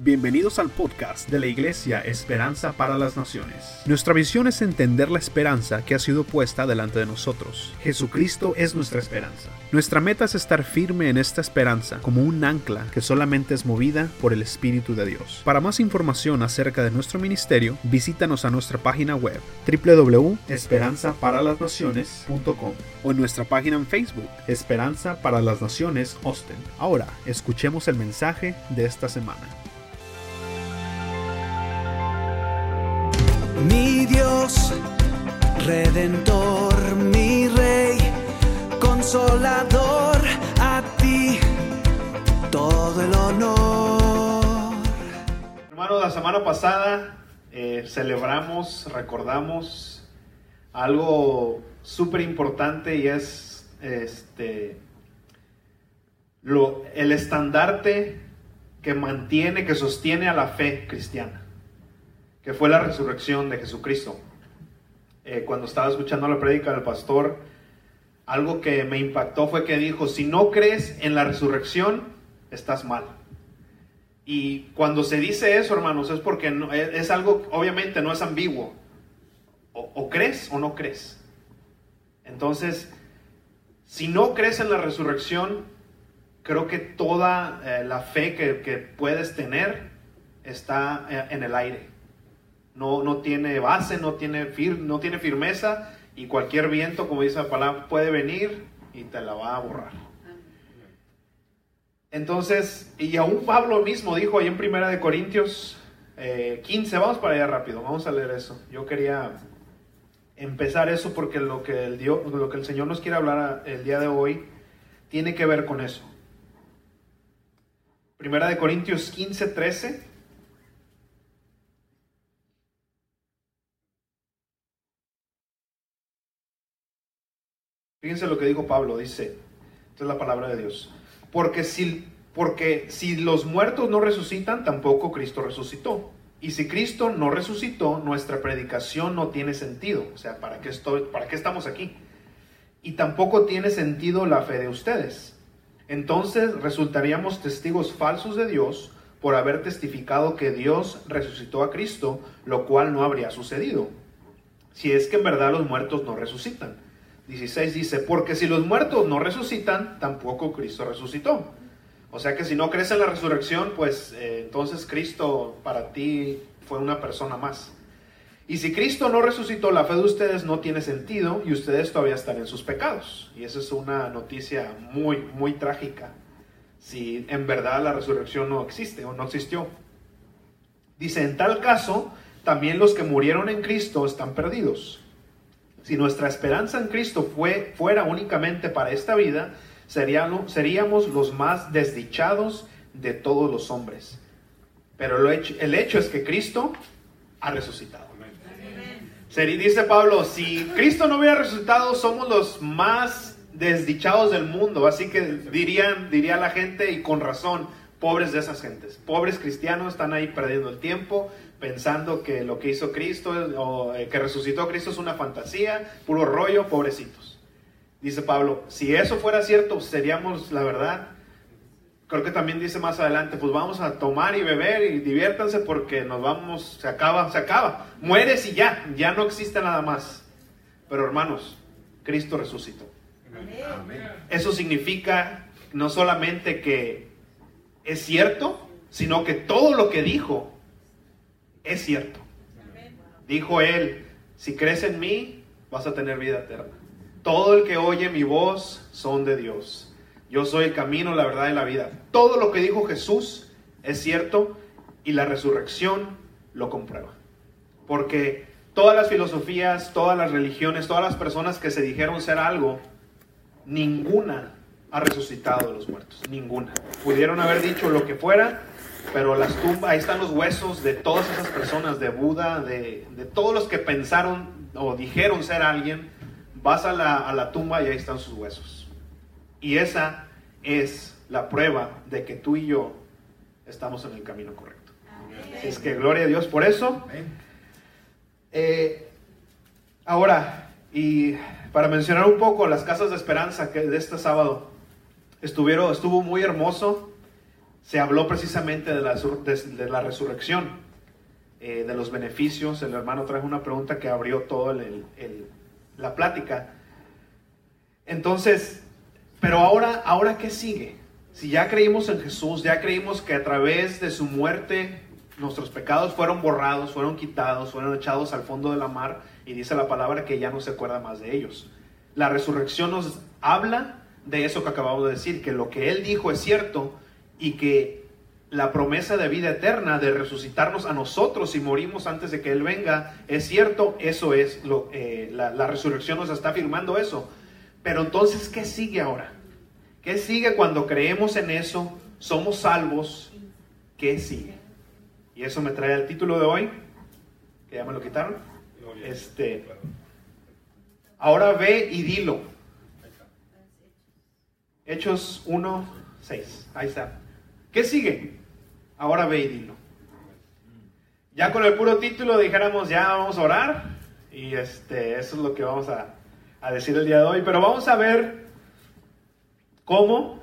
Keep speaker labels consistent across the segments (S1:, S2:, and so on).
S1: Bienvenidos al podcast de la Iglesia Esperanza para las Naciones. Nuestra visión es entender la esperanza que ha sido puesta delante de nosotros. Jesucristo es nuestra esperanza. Nuestra meta es estar firme en esta esperanza como un ancla que solamente es movida por el Espíritu de Dios. Para más información acerca de nuestro ministerio, visítanos a nuestra página web www.esperanzaparalasnaciones.com o en nuestra página en Facebook, Esperanza para las Naciones Austin. Ahora, escuchemos el mensaje de esta semana.
S2: Mi Dios, redentor, mi rey, consolador, a ti todo el honor.
S1: Hermanos, la semana pasada eh, celebramos, recordamos algo súper importante y es este, el estandarte que mantiene, que sostiene a la fe cristiana que fue la resurrección de Jesucristo. Eh, cuando estaba escuchando la prédica del pastor, algo que me impactó fue que dijo, si no crees en la resurrección, estás mal. Y cuando se dice eso, hermanos, es porque es, algo, obviamente no es ambiguo. O, crees o no crees. Entonces, si no crees en la resurrección, creo que toda eh, la fe que, que, puedes tener está eh, en el aire no, tiene base, no tiene, fir, no tiene firmeza y cualquier viento, como dice la palabra, puede venir y te la va a borrar. Entonces, y aún Pablo mismo dijo ahí en Primera de Corintios 15, eh, vamos para allá rápido, vamos a leer eso. Yo quería empezar eso porque lo que el, Dios, lo que el Señor nos quiere hablar el día de hoy tiene que ver con eso. Primera de Corintios 15, 13. Fíjense lo que dijo Pablo, dice, esta es la palabra de Dios. Porque si, porque si los muertos no resucitan, tampoco Cristo resucitó. Y si Cristo no resucitó, nuestra predicación no tiene sentido. O sea, ¿para qué, estoy, ¿para qué estamos aquí? Y tampoco tiene sentido la fe de ustedes. Entonces resultaríamos testigos falsos de Dios por haber testificado que Dios resucitó a Cristo, lo cual no habría sucedido. Si es que en verdad los muertos no resucitan. 16 dice, porque si los muertos no resucitan, tampoco Cristo resucitó. O sea que si no crees en la resurrección, pues eh, entonces Cristo para ti fue una persona más. Y si Cristo no resucitó, la fe de ustedes no tiene sentido y ustedes todavía están en sus pecados. Y esa es una noticia muy, muy trágica. Si en verdad la resurrección no existe o no existió. Dice, en tal caso, también los que murieron en Cristo están perdidos. Si nuestra esperanza en Cristo fue, fuera únicamente para esta vida, seríamos, seríamos los más desdichados de todos los hombres. Pero lo hecho, el hecho es que Cristo ha resucitado. dice Pablo, si Cristo no hubiera resucitado, somos los más desdichados del mundo. Así que dirían, diría la gente, y con razón, pobres de esas gentes. Pobres cristianos están ahí perdiendo el tiempo, pensando que lo que hizo Cristo o eh, que resucitó Cristo es una fantasía, puro rollo, pobrecitos. Dice Pablo, si eso fuera cierto, seríamos, la verdad, creo que también dice más adelante, pues vamos a tomar y beber y diviértanse porque nos vamos, se acaba, se acaba, mueres y ya, ya no existe nada más. Pero hermanos, Cristo resucitó. Eso significa no solamente que es cierto, sino que todo lo que dijo es cierto. Dijo él, si crees en mí, vas a tener vida eterna. Todo el que oye mi voz son de Dios. Yo soy el camino, la verdad y la vida. Todo lo que dijo Jesús es cierto y la resurrección lo comprueba. Porque todas las filosofías, todas las religiones, todas las personas que se dijeron ser algo, ninguna ha resucitado de los muertos. Ninguna. Pudieron haber dicho lo que fuera, pero las tumbas, ahí están los huesos de todas esas personas, de Buda, de, todos los que pensaron o dijeron ser alguien. Vas a la, a la tumba y ahí están sus huesos. Y esa es la prueba de que tú y yo estamos en el camino correcto. es que gloria a Dios por eso. Eh, ahora, y para mencionar un poco las casas de esperanza que de este sábado estuvieron, estuvo muy hermoso se habló precisamente de la, resurrección, eh, de los beneficios. El hermano trajo una pregunta que abrió toda la plática. Entonces, pero ahora, ahora ¿qué sigue? Si ya creímos en Jesús, ya creímos que a través de su muerte nuestros pecados fueron borrados, fueron quitados, fueron echados al fondo de la mar y dice la palabra que ya no se acuerda más de ellos. La resurrección nos habla de eso que acabamos de decir, que lo que Él dijo es cierto y que la promesa de vida eterna, de resucitarnos a nosotros si morimos antes de que Él venga, es cierto, eso es, lo, eh, la, la resurrección nos está afirmando eso. Pero entonces, ¿qué sigue ahora? ¿Qué sigue cuando creemos en eso? Somos salvos. ¿Qué sigue? Y eso me trae al título de hoy, que ya me lo quitaron. Este, ahora ve y dilo. Hechos 1, 6. Ahí está. ¿Qué sigue? Ahora ve y dilo. Ya con el puro título dijéramos, ya vamos a orar. Y este, eso es lo que vamos a, a decir el día de hoy. Pero vamos a ver cómo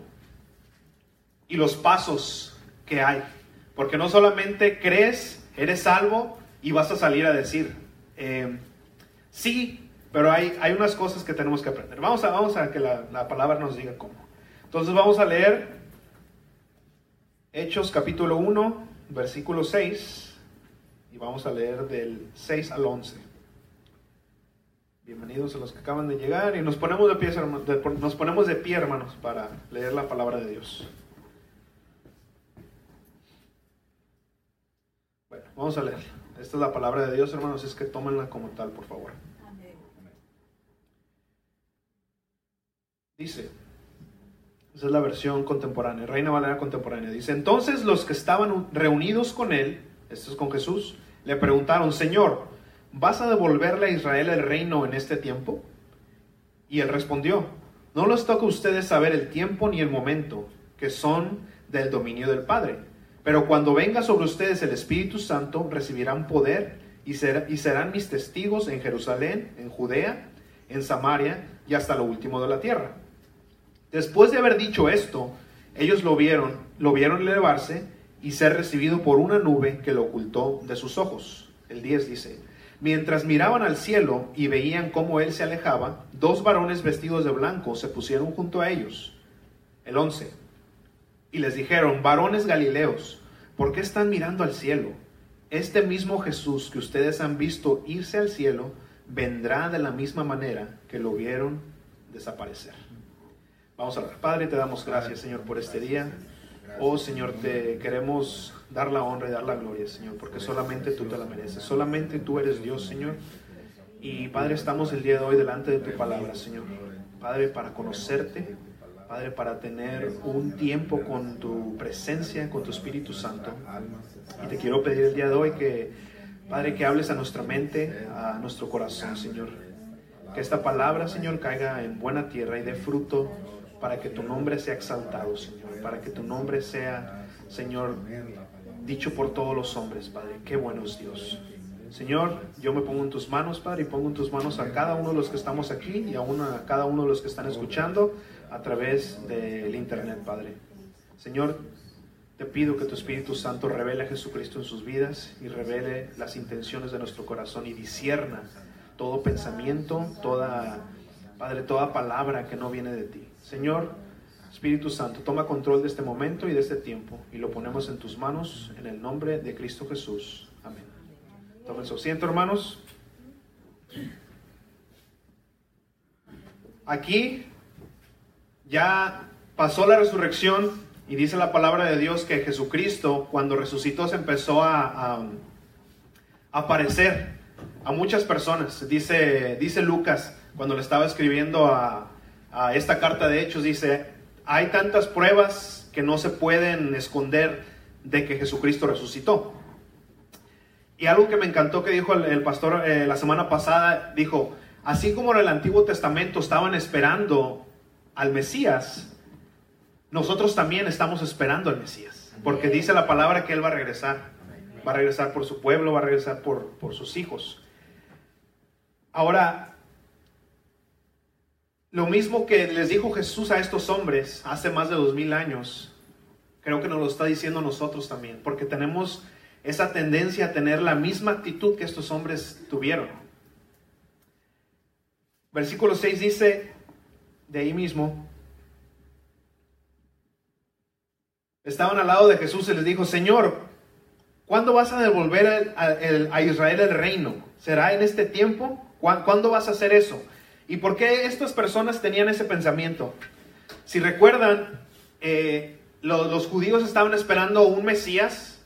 S1: y los pasos que hay. Porque no solamente crees, eres salvo y vas a salir a decir, eh, sí, pero hay, hay unas cosas que tenemos que aprender. Vamos a, vamos a que la, la palabra nos diga cómo. Entonces vamos a leer Hechos capítulo 1, versículo 6, y vamos a leer del 6 al 11. Bienvenidos a los que acaban de llegar y nos ponemos de pie, nos ponemos de pie, hermanos, para leer la palabra de Dios. Bueno, vamos a leer. Esta es la palabra de Dios, hermanos, es que tómenla como tal, por favor. Dice, esa es la versión contemporánea, Reina Valera contemporánea. Dice, entonces los que estaban reunidos con él, esto es con Jesús, le preguntaron, Señor, ¿vas a devolverle a Israel el reino en este tiempo? Y él respondió, no les toca a ustedes saber el tiempo ni el momento, que son del dominio del Padre. Pero cuando venga sobre ustedes el Espíritu Santo, recibirán poder y, ser, y serán mis testigos en Jerusalén, en Judea, en Samaria y hasta lo último de la tierra. Después de haber dicho esto, ellos lo vieron, lo vieron elevarse y ser recibido por una nube que lo ocultó de sus ojos. El 10 dice, mientras miraban al cielo y veían cómo él se alejaba, dos varones vestidos de blanco se pusieron junto a ellos. El 11. Y les dijeron, varones galileos, ¿por qué están mirando al cielo? Este mismo Jesús que ustedes han visto irse al cielo, vendrá de la misma manera que lo vieron desaparecer. Vamos a ver. Padre, te damos gracias, Señor, por este día. Oh, Señor, te queremos dar la honra y dar la gloria, Señor, porque solamente tú te la mereces. Solamente tú eres Dios, Señor. Y, Padre, estamos el día de hoy delante de tu palabra, Señor. Padre, para conocerte. Padre, para tener un tiempo con tu presencia, con tu Espíritu Santo. Y te quiero pedir el día de hoy que, Padre, que hables a nuestra mente, a nuestro corazón, Señor. Que esta palabra, Señor, caiga en buena tierra y dé fruto para que tu nombre sea exaltado, Señor, para que tu nombre sea, Señor, dicho por todos los hombres, Padre. Qué bueno es Dios. Señor, yo me pongo en tus manos, Padre, y pongo en tus manos a cada uno de los que estamos aquí y a, cada uno de los que están escuchando a través del Internet, Padre. Señor, te pido que tu Espíritu Santo revele a Jesucristo en sus vidas y revele las intenciones de nuestro corazón y disierna todo pensamiento, Padre, toda palabra que no viene de ti. Señor, Espíritu Santo, toma control de este momento y de este tiempo y lo ponemos en tus manos en el nombre de Cristo Jesús. Amén. Tomen su asiento, hermanos. Aquí ya pasó la resurrección y dice la palabra de Dios que Jesucristo, cuando resucitó, se empezó a, a, aparecer a muchas personas. Dice, dice Lucas, cuando le estaba escribiendo a, a esta carta de Hechos, dice, hay tantas pruebas que no se pueden esconder de que Jesucristo resucitó. Y algo que me encantó que dijo el, el pastor eh, la semana pasada, dijo, así como en el Antiguo Testamento estaban esperando al Mesías, nosotros también estamos esperando al Mesías, porque dice la palabra que Él va a regresar, va a regresar por su pueblo, va a regresar por, por sus hijos. Ahora, lo mismo que les dijo Jesús a estos hombres hace más de dos mil años, creo que nos lo está diciendo nosotros también, porque tenemos esa tendencia a tener la misma actitud que estos hombres tuvieron. Versículo 6 dice, de ahí mismo, estaban al lado de Jesús y les dijo, Señor, ¿cuándo vas a devolver a, Israel el reino? ¿Será en este tiempo? ¿Cuándo vas a hacer eso? ¿Y por qué estas personas tenían ese pensamiento? Si recuerdan, eh, los, judíos estaban esperando un Mesías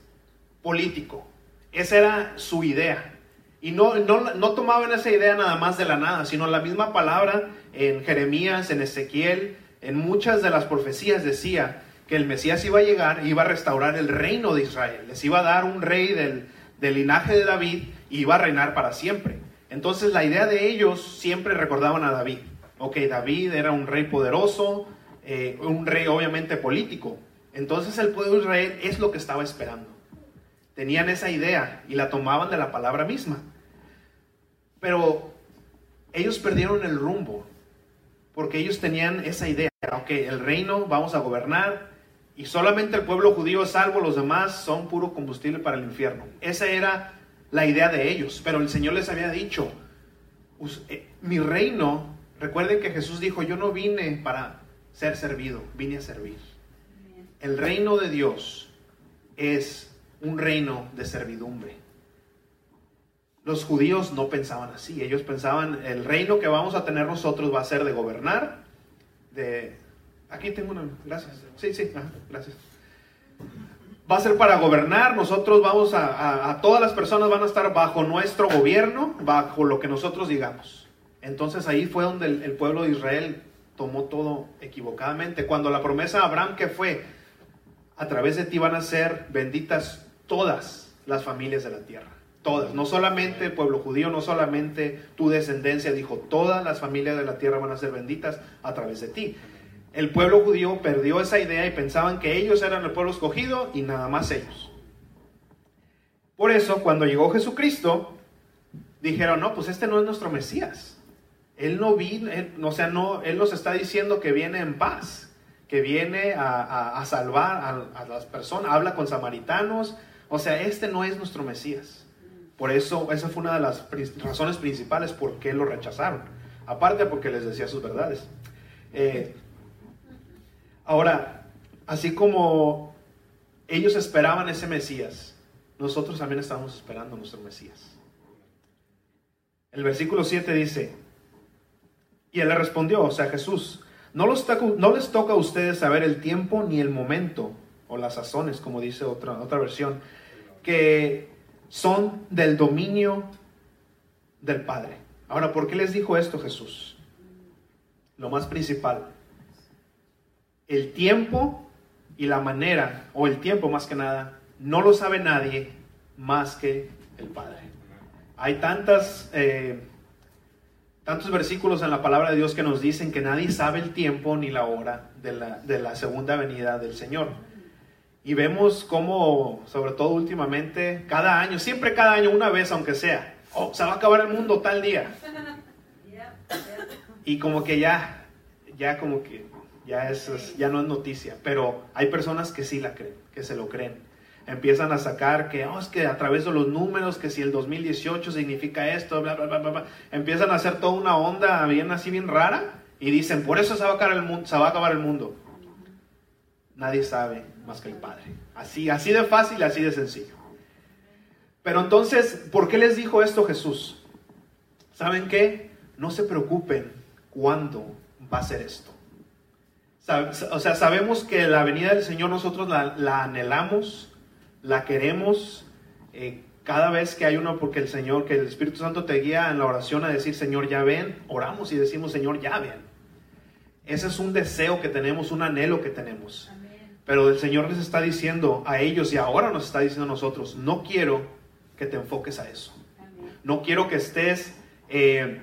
S1: político. Esa era su idea. Y no, no, no, tomaban esa idea nada más de la nada, sino la misma palabra en Jeremías, en Ezequiel, en muchas de las profecías decía que el Mesías iba a llegar, iba a restaurar el reino de Israel, les iba a dar un rey del, del linaje de David y iba a reinar para siempre. Entonces la idea de ellos siempre recordaban a David. Ok, David era un rey poderoso, eh, un rey obviamente político. Entonces el pueblo de Israel es lo que estaba esperando. Tenían esa idea y la tomaban de la palabra misma. Pero ellos perdieron el rumbo porque ellos tenían esa idea. Ok, el reino, vamos a gobernar y solamente el pueblo judío salvo, los demás son puro combustible para el infierno. Esa era la idea de ellos, pero el Señor les había dicho, eh, mi reino, recuerden que Jesús dijo, yo no vine para ser servido, vine a servir. El reino de Dios es un reino de servidumbre. Los judíos no pensaban así, ellos pensaban, el reino que vamos a tener nosotros va a ser de gobernar, de... Aquí tengo una... Gracias. Sí, sí, gracias va a ser para gobernar, nosotros vamos a, a, todas las personas van a estar bajo nuestro gobierno, bajo lo que nosotros digamos. Entonces ahí fue donde el, pueblo de Israel tomó todo equivocadamente. Cuando la promesa a Abraham que fue, a través de ti van a ser benditas todas las familias de la tierra. Todas, no solamente el pueblo judío, no solamente tu descendencia, dijo, todas las familias de la tierra van a ser benditas a través de ti el pueblo judío perdió esa idea y pensaban que ellos eran el pueblo escogido y nada más ellos. Por eso, cuando llegó Jesucristo, dijeron, no, pues este no es nuestro Mesías. Él no vino, o sea, no, Él nos está diciendo que viene en paz, que viene a, salvar a, las personas, habla con samaritanos. O sea, este no es nuestro Mesías. Por eso, esa fue una de las razones principales por qué lo rechazaron. Aparte porque les decía sus verdades. Eh, Ahora, así como ellos esperaban ese Mesías, nosotros también estamos esperando nuestro Mesías. El versículo 7 dice, y él le respondió, o sea, Jesús, no, no les toca a ustedes saber el tiempo ni el momento, o las sazones, como dice otra, otra versión, que son del dominio del Padre. Ahora, ¿por qué les dijo esto Jesús? Lo más principal, el tiempo y la manera, o el tiempo más que nada, no lo sabe nadie más que el Padre. Hay tantas, eh, tantos versículos en la palabra de Dios que nos dicen que nadie sabe el tiempo ni la hora de la, de la segunda venida del Señor. Y vemos cómo, sobre todo últimamente, cada año, siempre cada año, una vez aunque sea, oh, se va a acabar el mundo tal día. Y como que ya, ya como que ya, es, ya no es noticia, pero hay personas que sí la creen, que se lo creen. Empiezan a sacar que, oh, es que a través de los números, que si el 2018 significa esto, bla, bla, bla, bla, empiezan a hacer toda una onda bien así, bien rara, y dicen, por eso se va a acabar el mundo. Se va a acabar el mundo. Nadie sabe más que el Padre. Así, así de fácil, así de sencillo. Pero entonces, ¿por qué les dijo esto Jesús? ¿Saben qué? No se preocupen cuándo va a ser esto. O sea, sabemos que la venida del Señor nosotros la, anhelamos, la queremos eh, cada vez que hay uno, porque el Señor, que el Espíritu Santo te guía en la oración a decir, Señor, ya ven, oramos y decimos, Señor, ya ven. Ese es un deseo que tenemos, un anhelo que tenemos. Pero el Señor les está diciendo a ellos y ahora nos está diciendo a nosotros, no quiero que te enfoques a eso. No quiero que estés, eh,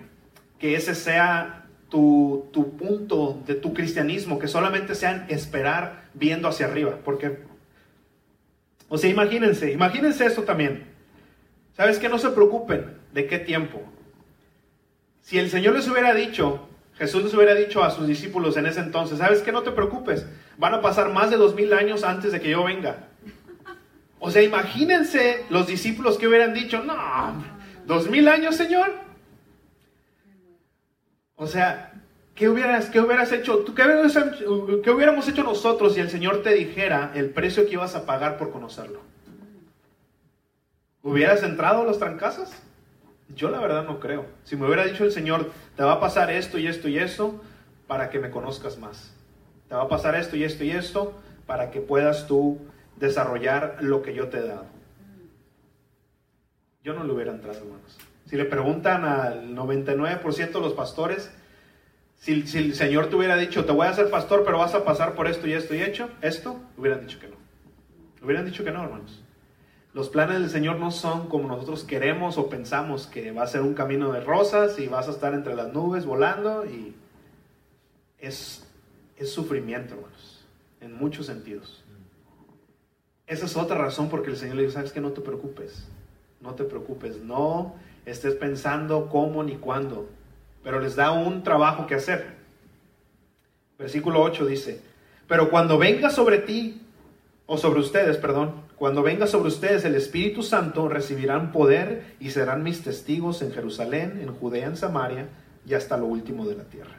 S1: que ese sea tu, punto de tu cristianismo, que solamente sean esperar viendo hacia arriba, porque, o sea, imagínense, imagínense esto también. ¿Sabes que No se preocupen de qué tiempo. Si el Señor les hubiera dicho, Jesús les hubiera dicho a sus discípulos en ese entonces, ¿sabes qué? No te preocupes, van a pasar más de dos mil años antes de que yo venga. O sea, imagínense los discípulos que hubieran dicho, no, dos mil años, Señor. O sea, ¿qué hubieras, qué hubieras hecho? ¿Tú, qué, hubiéramos hecho nosotros si el Señor te dijera el precio que ibas a pagar por conocerlo? ¿Hubieras entrado a los trancazos? Yo la verdad no creo. Si me hubiera dicho el Señor, te va a pasar esto y esto y esto para que me conozcas más. Te va a pasar esto y esto y esto para que puedas tú desarrollar lo que yo te he dado. Yo no le hubiera entrado, hermanos. Si le preguntan al 99% de los pastores, si, el Señor te hubiera dicho, te voy a hacer pastor, pero vas a pasar por esto y esto y hecho, esto, hubieran dicho que no. Hubieran dicho que no, hermanos. Los planes del Señor no son como nosotros queremos o pensamos que va a ser un camino de rosas y vas a estar entre las nubes volando y es, es sufrimiento, hermanos, en muchos sentidos. Esa es otra razón porque el Señor le dice, sabes que no te preocupes, no te preocupes, no estés pensando cómo ni cuándo, pero les da un trabajo que hacer. Versículo 8 dice, pero cuando venga sobre ti, o sobre ustedes, perdón, cuando venga sobre ustedes el Espíritu Santo, recibirán poder y serán mis testigos en Jerusalén, en Judea, en Samaria y hasta lo último de la tierra.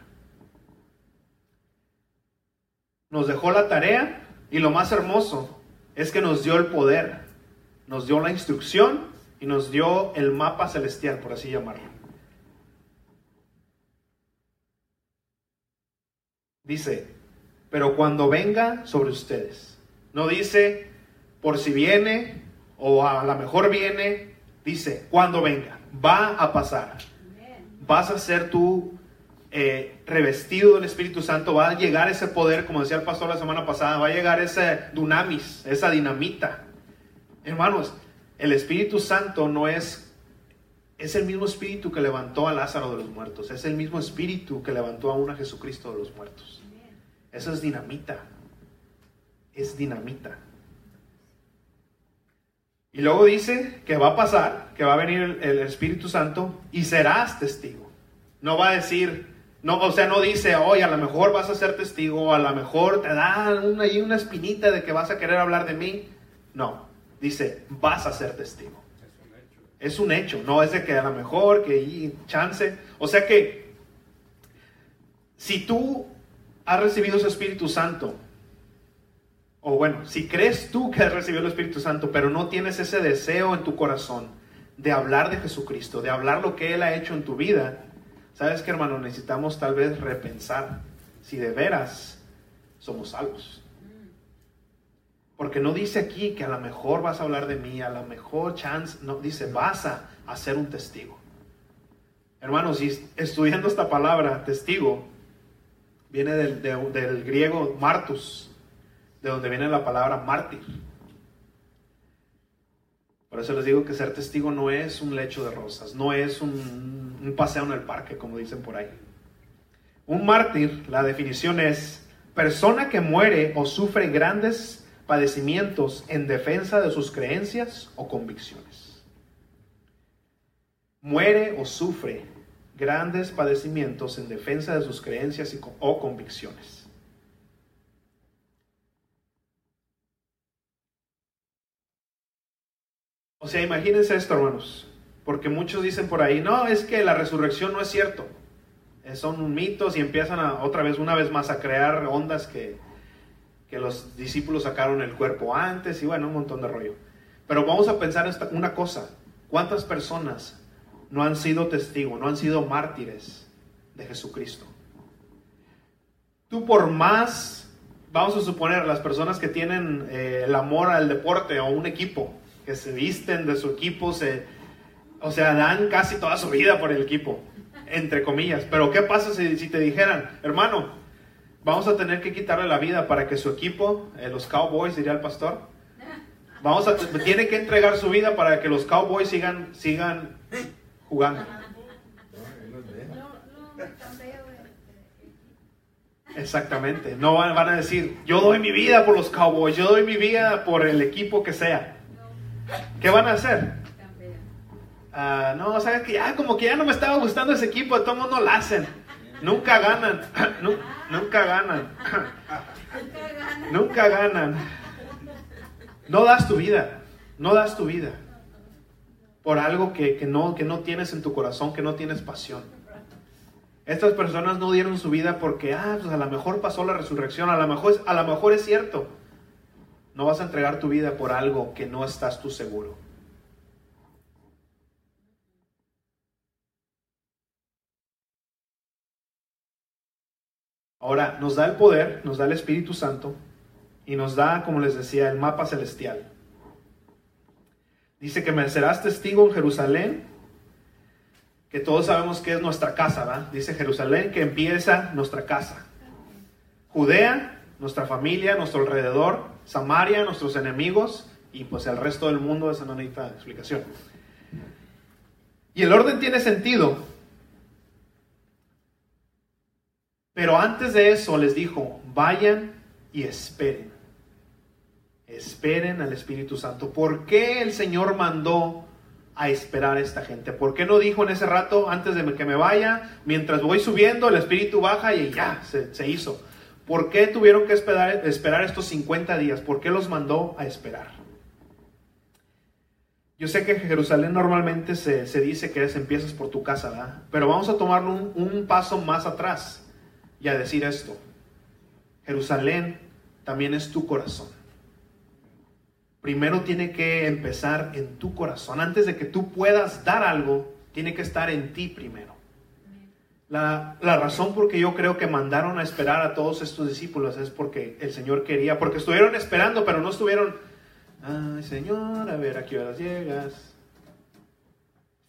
S1: Nos dejó la tarea y lo más hermoso es que nos dio el poder, nos dio la instrucción y nos dio el mapa celestial, por así llamarlo. Dice, pero cuando venga sobre ustedes, no dice por si viene o a lo mejor viene, dice cuando venga, va a pasar. Vas a ser tú eh, revestido del Espíritu Santo, va a llegar ese poder, como decía el pastor la semana pasada, va a llegar ese dunamis, esa dinamita. Hermanos, el Espíritu Santo no es, es el mismo Espíritu que levantó a Lázaro de los muertos, es el mismo Espíritu que levantó aún a Jesucristo de los muertos. Eso es dinamita, es dinamita. Y luego dice que va a pasar, que va a venir el, Espíritu Santo y serás testigo. No va a decir, no, o sea, no dice, oye, a lo mejor vas a ser testigo, a lo mejor te da una, una espinita de que vas a querer hablar de mí. No, dice, vas a ser testigo. Es un hecho, no es de que a lo mejor, que y chance. O sea que, si tú has recibido ese Espíritu Santo, o bueno, si crees tú que has recibido el Espíritu Santo, pero no tienes ese deseo en tu corazón de hablar de Jesucristo, de hablar lo que Él ha hecho en tu vida, sabes que hermano, necesitamos tal vez repensar si de veras somos salvos. Porque no dice aquí que a lo mejor vas a hablar de mí, a lo mejor chance, no, dice vas a, ser un testigo. Hermanos, estudiando esta palabra, testigo, viene del, de- del griego martus, de donde viene la palabra mártir. Por eso les digo que ser testigo no es un lecho de rosas, no es un paseo en el parque, como dicen por ahí. Un mártir, la definición es persona que muere o sufre grandes padecimientos en defensa de sus creencias o convicciones. Muere o sufre grandes padecimientos en defensa de sus creencias o convicciones. O sea, imagínense esto, hermanos, porque muchos dicen por ahí, no, es que la resurrección no es cierto. Eh, Son mitos y empiezan otra vez, una vez más, a crear ondas que, que los discípulos sacaron el cuerpo antes y bueno, un montón de rollo. Pero vamos a pensar esta, una cosa, ¿cuántas personas no han sido testigos, no han sido mártires de Jesucristo? Tú por más, vamos a suponer, las personas que tienen eh, el amor al deporte o un equipo, que se visten de su equipo, se, o sea, dan casi toda su vida por el equipo, entre comillas. Pero ¿qué pasa si, si te dijeran, hermano, vamos a tener que quitarle la vida para que su equipo, eh, los Cowboys, diría el pastor, vamos a, tiene que entregar su vida para que los Cowboys sigan, sigan jugando? Exactamente. No van, a decir, yo doy mi vida por los Cowboys, yo doy mi vida por el equipo que sea. ¿Qué van a hacer? Ah, no, sabes que ya como que ya no me estaba gustando ese equipo, de todo mundo lo hacen. Nunca ganan. Nu- Nunca ganan. Nunca ganan. No das tu vida. No das tu vida. Por algo que, que no, que no tienes en tu corazón, que no tienes pasión. Estas personas no dieron su vida porque, ah, pues a lo mejor pasó la resurrección, a lo mejor, a lo mejor es cierto. No vas a entregar tu vida por algo que no estás tú seguro. Ahora, nos da el poder, nos da el Espíritu Santo y nos da, como les decía, el mapa celestial. Dice que me serás testigo en Jerusalén, que todos sabemos que es nuestra casa, ¿verdad? Dice Jerusalén que empieza nuestra casa. Judea, nuestra familia, nuestro alrededor, Samaria, nuestros enemigos y pues el resto del mundo, esa no necesita explicación. Y el orden tiene sentido, pero antes de eso les dijo, vayan y esperen. Esperen al Espíritu Santo. ¿Por qué el Señor mandó a esperar a esta gente? ¿Por qué no dijo en ese rato, antes de que me vaya, mientras voy subiendo, el Espíritu baja y ya, se, se hizo? ¿Por qué tuvieron que esperar, estos 50 días? ¿Por qué los mandó a esperar? Yo sé que Jerusalén normalmente se, se dice que es empiezas por tu casa, ¿verdad? Pero vamos a tomarlo un, un paso más atrás y a decir esto. Jerusalén también es tu corazón. Primero tiene que empezar en tu corazón. Antes de que tú puedas dar algo, tiene que estar en ti primero. La, la razón por que yo creo que mandaron a esperar a todos estos discípulos es porque el Señor quería, porque estuvieron esperando, pero no estuvieron, ay Señor, a ver a qué horas llegas.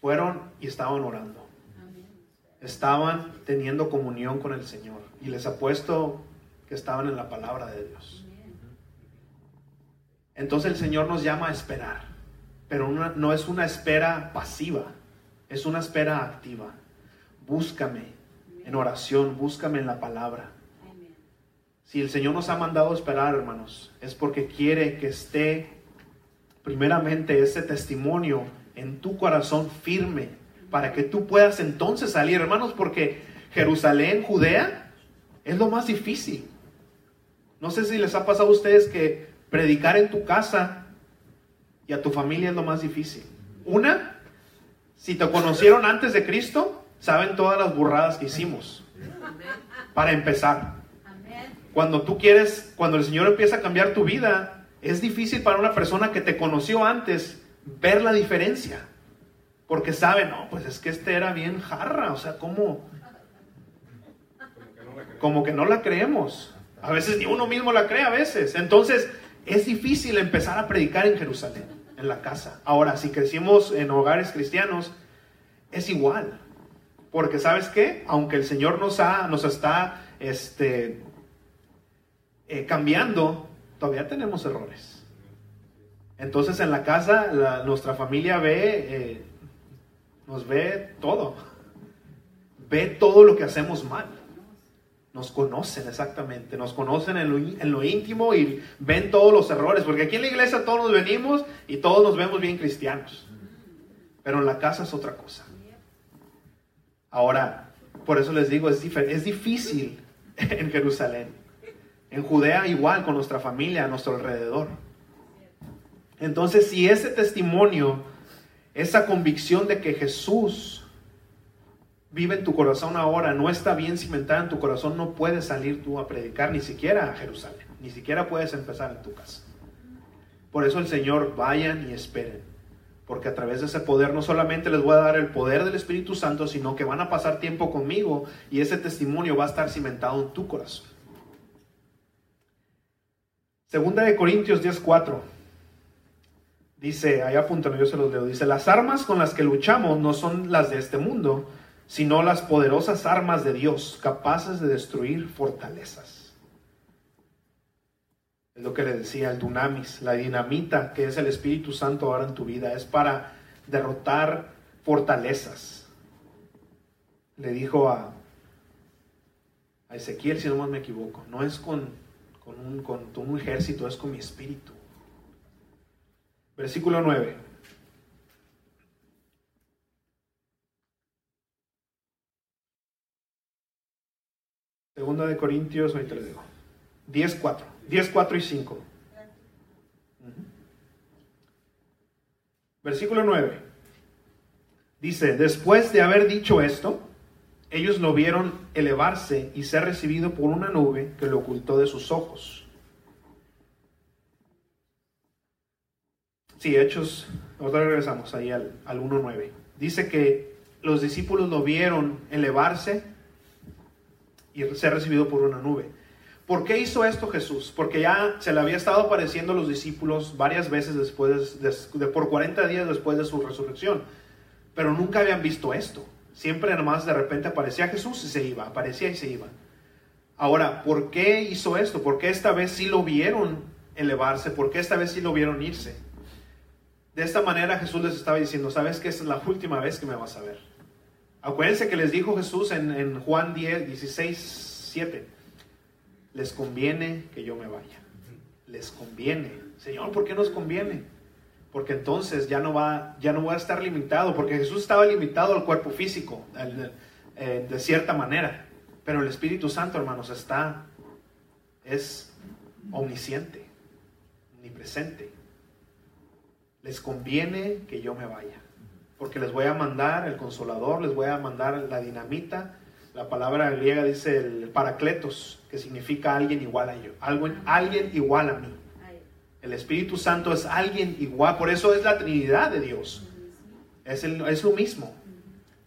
S1: Fueron y estaban orando. Estaban teniendo comunión con el Señor. Y les apuesto que estaban en la palabra de Dios. Entonces el Señor nos llama a esperar, pero no es una espera pasiva, es una espera activa. Búscame en oración, búscame en la palabra. Si el Señor nos ha mandado a esperar, hermanos, es porque quiere que esté primeramente ese testimonio en tu corazón firme para que tú puedas entonces salir, hermanos, porque Jerusalén, Judea, es lo más difícil. No sé si les ha pasado a ustedes que predicar en tu casa y a tu familia es lo más difícil. Una, si te conocieron antes de Cristo, saben todas las burradas que hicimos. Para empezar, cuando tú quieres, cuando el Señor empieza a cambiar tu vida, es difícil para una persona que te conoció antes ver la diferencia. Porque sabe, no, pues es que este era bien jarra, o sea, ¿cómo? Como que no la creemos. A veces ni uno mismo la cree a veces. Entonces, es difícil empezar a predicar en Jerusalén, en la casa. Ahora, si crecimos en hogares cristianos, es igual. Porque sabes qué, aunque el Señor nos, ha, nos está este, eh, cambiando, todavía tenemos errores. Entonces en la casa nuestra familia ve, eh, nos ve todo. Ve todo lo que hacemos mal. Nos conocen exactamente, nos conocen en lo, lo íntimo y ven todos los errores. Porque aquí en la iglesia todos nos venimos y todos nos vemos bien cristianos. Pero en la casa es otra cosa. Ahora, por eso les digo, es, es difícil en Jerusalén. En Judea igual, con nuestra familia a nuestro alrededor. Entonces, si ese testimonio, esa convicción de que Jesús vive en tu corazón ahora, no está bien cimentada en tu corazón, no puedes salir tú a predicar ni siquiera a Jerusalén, ni siquiera puedes empezar en tu casa. Por eso el Señor, vayan y esperen, porque a través de ese poder no solamente les voy a dar el poder del Espíritu Santo, sino que van a pasar tiempo conmigo y ese testimonio va a estar cimentado en tu corazón. Segunda de Corintios 10:4. Dice, ahí apúntalo, yo se los leo. Dice, las armas con las que luchamos no son las de este mundo, sino las poderosas armas de Dios, capaces de destruir fortalezas. Es lo que le decía el dunamis, la dinamita que es el Espíritu Santo ahora en tu vida, es para derrotar fortalezas. Le dijo a, a Ezequiel, si no más me equivoco, no es con, con, un, con un ejército, es con mi espíritu. Versículo 9. Segunda de Corintios, ahorita les digo. 10, 4. 10, 4 y 5. Ujú. Versículo 9. Dice, después de haber dicho esto, ellos lo vieron elevarse y ser recibido por una nube que lo ocultó de sus ojos. Sí, Hechos, ahora regresamos ahí al, al 1.9. Dice que los discípulos lo vieron elevarse y ser recibido por una nube. ¿Por qué hizo esto Jesús? Porque ya se le había estado apareciendo a los discípulos varias veces después, de, de- por 40 días después de su resurrección, pero nunca habían visto esto. Siempre nomás de repente aparecía Jesús y se iba, aparecía y se iba. Ahora, ¿por qué hizo esto? ¿Por qué esta vez sí lo vieron elevarse? ¿Por qué esta vez sí lo vieron irse? De esta manera Jesús les estaba diciendo, ¿sabes que es la última vez que me vas a ver? Acuérdense que les dijo Jesús en, Juan 10, 16, 7, les conviene que yo me vaya. Les conviene. Señor, ¿por qué nos conviene? Porque entonces ya no va, ya no voy a estar limitado, porque Jesús estaba limitado al cuerpo físico, eh, de cierta manera. Pero el Espíritu Santo, hermanos, está, es omnisciente, omnipresente. Les conviene que yo me vaya, porque les voy a mandar el consolador, les voy a mandar la dinamita. La palabra griega dice el paracletos, que significa alguien igual a yo, algo, alguien igual a mí. El Espíritu Santo es alguien igual, por eso es la Trinidad de Dios. Es, el- es lo mismo,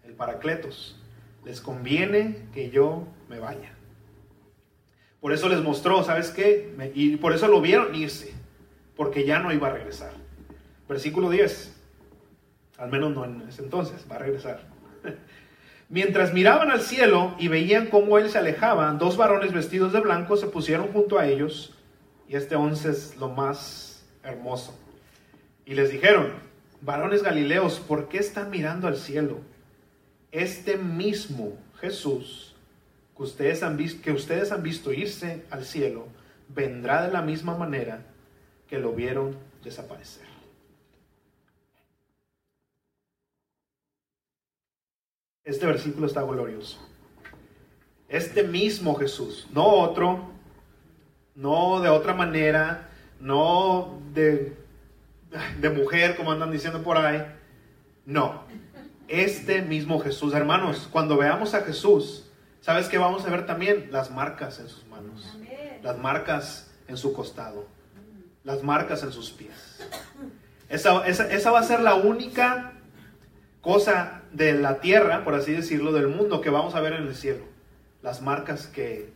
S1: el Paracletos. Les conviene que yo me vaya. Por eso les mostró, ¿sabes qué? Me- y por eso lo vieron irse, porque ya no iba a regresar. Versículo 10, al menos no en ese entonces, va a regresar. Mientras miraban al cielo y veían cómo él se alejaba, dos varones vestidos de blanco se pusieron junto a ellos, y este once es lo más hermoso. Y les dijeron, varones galileos, ¿por qué están mirando al cielo? Este mismo Jesús que ustedes han visto, que ustedes han visto irse al cielo, vendrá de la misma manera que lo vieron desaparecer. Este versículo está glorioso. Este mismo Jesús, no otro, no de otra manera, no de, de mujer como andan diciendo por ahí. No, este mismo Jesús. Hermanos, cuando veamos a Jesús, ¿sabes qué vamos a ver también? Las marcas en sus manos, las marcas en su costado, las marcas en sus pies. Esa, esa, esa va a ser la única cosa de la tierra, por así decirlo, del mundo que vamos a ver en el cielo. Las marcas que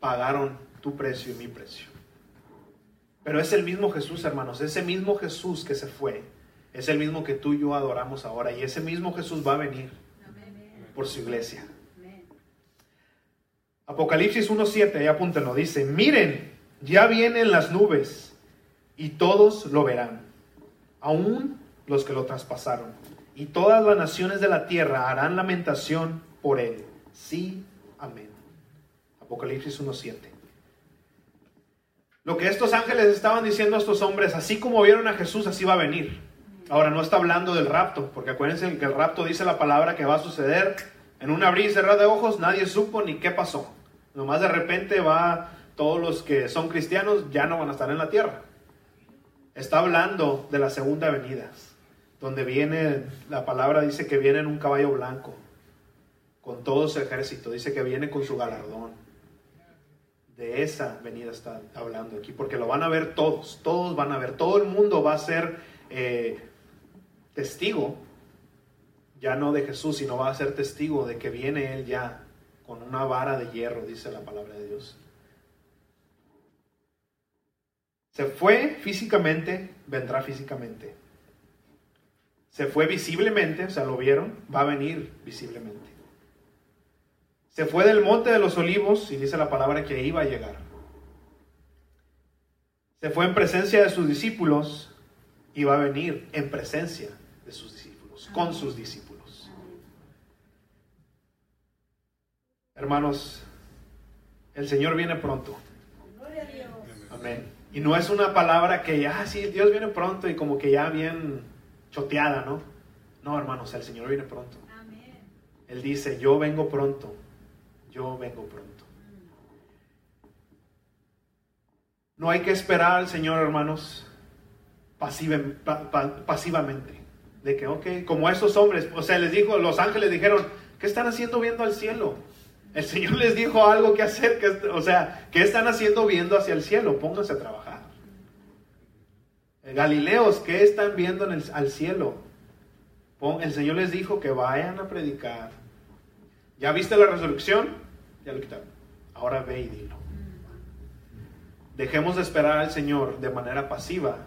S1: pagaron tu precio y mi precio. Pero es el mismo Jesús, hermanos, ese mismo Jesús que se fue, es el mismo que tú y yo adoramos ahora, y ese mismo Jesús va a venir por su iglesia. Apocalipsis 1.7, ahí apúntenlo, dice, miren, ya vienen las nubes, y todos lo verán, aún los que lo traspasaron, y todas las naciones de la tierra harán lamentación por él. Sí, amén. Apocalipsis 1.7. Lo que estos ángeles estaban diciendo a estos hombres, así como vieron a Jesús, así va a venir. Ahora no está hablando del rapto, porque acuérdense que el rapto dice la palabra que va a suceder en un abrir y cerrar de ojos, nadie supo ni qué pasó. Nomás de repente va, todos los que son cristianos ya no van a estar en la tierra. Está hablando de la segunda venida, donde viene, la palabra dice que viene en un caballo blanco, con todo su ejército, dice que viene con su galardón. De esa venida está hablando aquí, porque lo van a ver todos, todos van a ver, todo el mundo va a ser eh, testigo, ya no de Jesús, sino va a ser testigo de que viene Él ya con una vara de hierro, dice la palabra de Dios. Se fue físicamente, vendrá físicamente. Se fue visiblemente, o sea, lo vieron, va a venir visiblemente. Se fue del monte de los olivos y dice la palabra que iba a llegar. Se fue en presencia de sus discípulos y va a venir en presencia de sus discípulos, con sus discípulos. Hermanos, el Señor viene pronto. Amén. Y no es una palabra que ya, sí, Dios viene pronto y como que ya bien choteada, ¿no? No, hermanos, el Señor viene pronto. Él dice, yo vengo pronto, yo vengo pronto. No hay que esperar al Señor, hermanos, pasivamente. De que, ok, como esos hombres, o sea, les dijo, los ángeles dijeron, ¿qué están haciendo viendo al cielo? El Señor les dijo algo que hacer, que, o sea, ¿qué están haciendo viendo hacia el cielo? Pónganse a trabajar. Galileos, ¿qué están viendo en el- al cielo? El Señor les dijo que vayan a predicar. ¿Ya viste la resurrección? Ya lo quitaron. Ahora ve y dilo. Dejemos de esperar al Señor de manera pasiva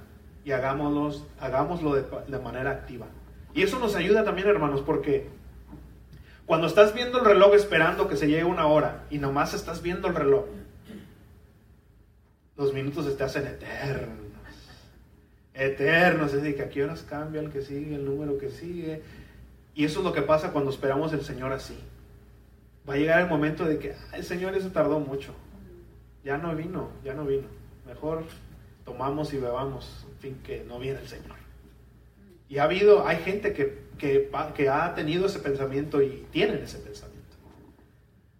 S1: y hagámoslo, hagámoslo de, de manera activa. Y eso nos ayuda también, hermanos, porque cuando estás viendo el reloj esperando que se llegue una hora y nomás estás viendo el reloj, los minutos se te hacen eternos. Eternos. Es decir, que a qué horas cambia el que sigue, el número que sigue. Y eso es lo que pasa cuando esperamos el Señor así. Va a llegar el momento de que "Ah, el Señor eso tardó mucho. Ya no vino, ya no vino. Mejor tomamos y bebamos. En fin, que no viene el Señor. Y ha habido, hay gente que, que, que ha tenido ese pensamiento y tienen ese pensamiento.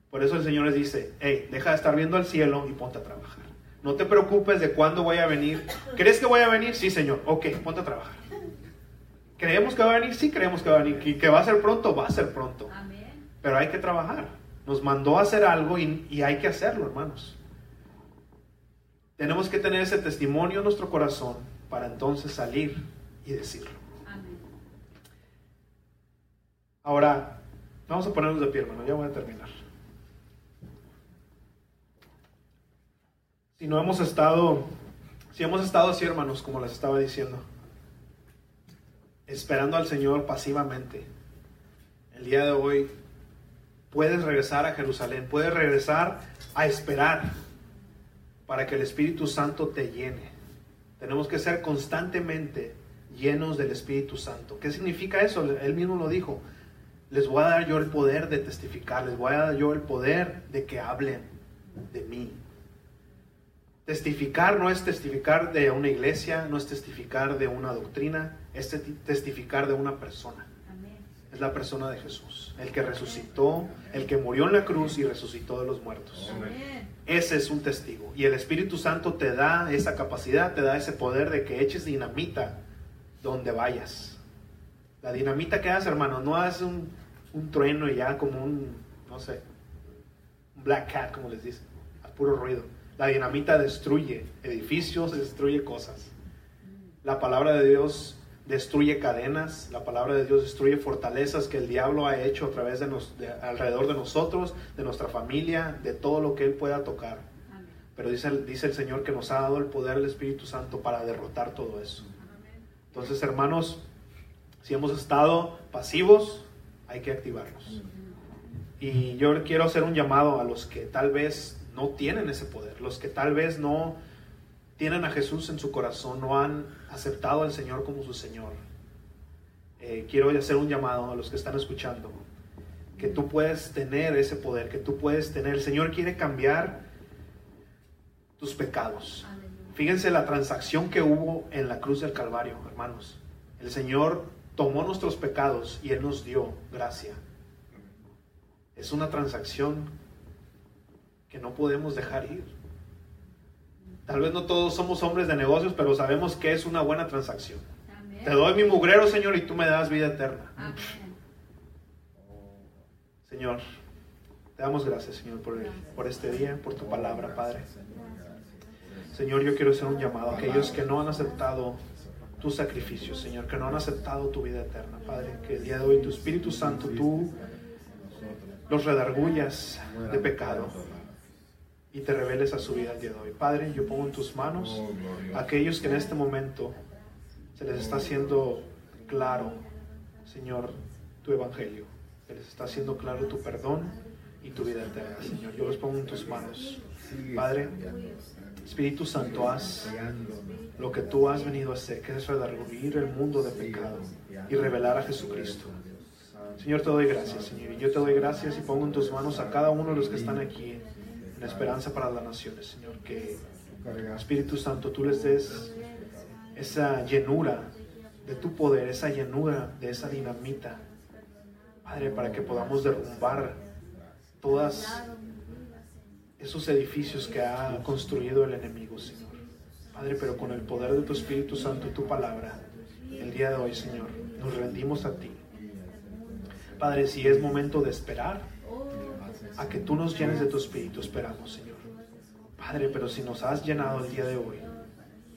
S1: Por eso el Señor les dice, hey, deja de estar viendo al cielo y ponte a trabajar. No te preocupes de cuándo voy a venir. ¿Crees que voy a venir? Sí, Señor. Ok, ponte a trabajar. ¿Creemos que va a venir? Sí, creemos que va a venir. ¿Y que va a ser pronto? Va a ser pronto.
S3: Amén.
S1: Pero hay que trabajar. Nos mandó a hacer algo y, y hay que hacerlo, hermanos. Tenemos que tener ese testimonio en nuestro corazón para entonces salir y decirlo.
S3: Amén.
S1: Ahora, vamos a ponernos de pie, hermano. Ya voy a terminar. Si no hemos estado, si hemos estado así, hermanos, como les estaba diciendo, esperando al Señor pasivamente, el día de hoy puedes regresar a Jerusalén, puedes regresar a esperar para que el Espíritu Santo te llene. Tenemos que ser constantemente llenos del Espíritu Santo. ¿Qué significa eso? Él mismo lo dijo. Les voy a dar yo el poder de testificar, les voy a dar yo el poder de que hablen de mí. Testificar no es testificar de una iglesia, no es testificar de una doctrina, es testi- testificar de una persona. Es la persona de Jesús, el que resucitó, el que murió en la cruz y resucitó de los muertos. Ese es un testigo. Y el Espíritu Santo te da esa capacidad, te da ese poder de que eches dinamita donde vayas. La dinamita que hace, hermano, no hace un, un trueno y ya como un, no sé, un black cat, como les dicen, a puro ruido. La dinamita destruye edificios, destruye cosas. La palabra de Dios destruye cadenas, la palabra de Dios destruye fortalezas que el diablo ha hecho a través de, nos- de- alrededor de nosotros, de nuestra familia, de todo lo que él pueda tocar.
S3: Amén.
S1: Pero dice, el- dice el Señor que nos ha dado el poder del Espíritu Santo para derrotar todo eso.
S3: Amén.
S1: Entonces, hermanos, si hemos estado pasivos, hay que activarnos. Y yo quiero hacer un llamado a los que tal vez no tienen ese poder, los que tal vez no tienen a Jesús en su corazón, no han aceptado al Señor como su Señor. Eh, quiero hacer un llamado a los que están escuchando, que tú puedes tener ese poder, que tú puedes tener. El Señor quiere cambiar tus pecados. Fíjense la transacción que hubo en la cruz del Calvario, hermanos. El Señor tomó nuestros pecados y Él nos dio gracia. Es una transacción que no podemos dejar ir. Tal vez no todos somos hombres de negocios, pero sabemos que es una buena transacción.
S3: Amén.
S1: Te doy mi mugrero, Señor, y tú me das vida eterna.
S3: Amén.
S1: Señor, te damos gracias, Señor, por, por este día, por tu palabra, Padre. Señor, yo quiero hacer un llamado a aquellos que no han aceptado tu sacrificio, Señor, que no han aceptado tu vida eterna, Padre. Que el día de hoy tu Espíritu Santo, tú los redargullas de pecado y te reveles a su vida el día de hoy. Padre, yo pongo en tus manos a aquellos que en este momento se les está haciendo claro, Señor, tu evangelio. Se les está haciendo claro tu perdón y tu vida eterna, Señor. Yo los pongo en tus manos. Padre, Espíritu Santo, haz lo que tú has venido a hacer, que es redarguir el mundo de pecado y revelar a Jesucristo. Señor, te doy gracias, Señor. Y yo te doy gracias y pongo en tus manos a cada uno de los que están aquí en esperanza para las naciones, Señor. Que Espíritu Santo, tú les des esa llenura de tu poder, esa llenura de esa dinamita, Padre, para que podamos derrumbar todas esos edificios que ha construido el enemigo, Señor. Padre, pero con el poder de tu Espíritu Santo y tu palabra, el día de hoy, Señor, nos rendimos a ti. Padre, si es momento de esperar a que tú nos llenes de tu Espíritu, esperamos, Señor. Padre, pero si nos has llenado el día de hoy,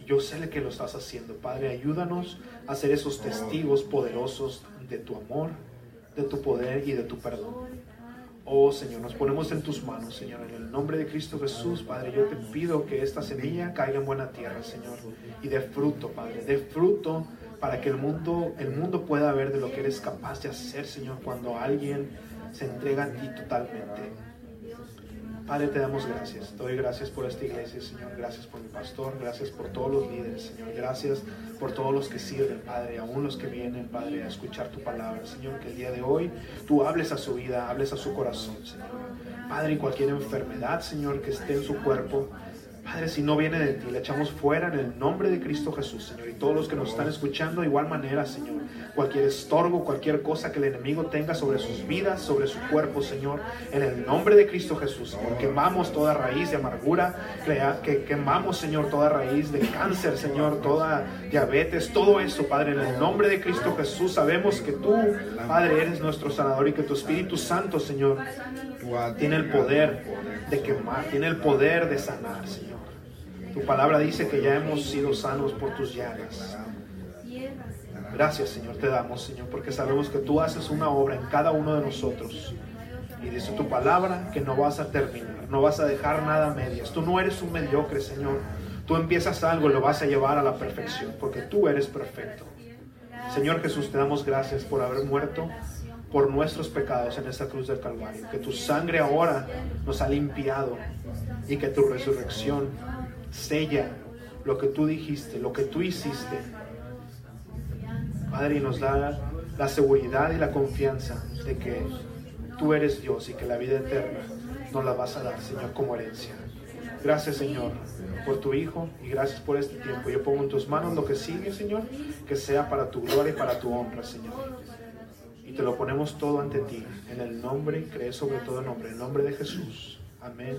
S1: yo sé que lo estás haciendo, Padre, ayúdanos a ser esos testigos poderosos de tu amor, de tu poder y de tu perdón. Oh Señor, nos ponemos en tus manos, Señor, en el nombre de Cristo Jesús, Padre. Yo te pido que esta semilla caiga en buena tierra, Señor, y dé fruto, Padre, dé fruto para que el mundo, el mundo pueda ver de lo que eres capaz de hacer, Señor, cuando alguien se entrega a ti totalmente. Padre, te damos gracias. Te doy gracias por esta iglesia, Señor. Gracias por mi pastor. Gracias por todos los líderes, Señor. Gracias por todos los que sirven, Padre. Aún los que vienen, Padre, a escuchar tu palabra, Señor. Que el día de hoy tú hables a su vida, hables a su corazón, Señor. Padre, cualquier enfermedad, Señor, que esté en su cuerpo, Padre, si no viene de ti, le echamos fuera en el nombre de Cristo Jesús, Señor. Y todos los que nos están escuchando de igual manera, Señor. Cualquier estorbo, cualquier cosa que el enemigo tenga sobre sus vidas, sobre su cuerpo, Señor. En el nombre de Cristo Jesús, Señor. Quemamos toda raíz de amargura, que quemamos, Señor, toda raíz de cáncer, Señor, toda diabetes, todo eso, Padre. En el nombre de Cristo Jesús, sabemos que tú, Padre, eres nuestro sanador y que tu Espíritu Santo, Señor, tiene el poder de quemar, tiene el poder de sanar, Señor. Tu palabra dice que ya hemos sido sanos por tus llagas. Gracias, Señor, te damos, Señor, porque sabemos que tú haces una obra en cada uno de nosotros. Y dice tu palabra que no vas a terminar, no vas a dejar nada a medias. Tú no eres un mediocre, Señor. Tú empiezas algo y lo vas a llevar a la perfección, porque tú eres perfecto. Señor Jesús, te damos gracias por haber muerto por nuestros pecados en esta cruz del Calvario. Que tu sangre ahora nos ha limpiado y que tu resurrección sella lo que tú dijiste, lo que tú hiciste. Padre, y nos da la seguridad y la confianza de que tú eres Dios y que la vida eterna nos la vas a dar, Señor, como herencia. Gracias, Señor, por tu Hijo y gracias por este tiempo. Yo pongo en tus manos lo que sigue, Señor, que sea para tu gloria y para tu honra, Señor. Y te lo ponemos todo ante ti, en el nombre, cree sobre todo nombre, en el nombre de Jesús. Amén.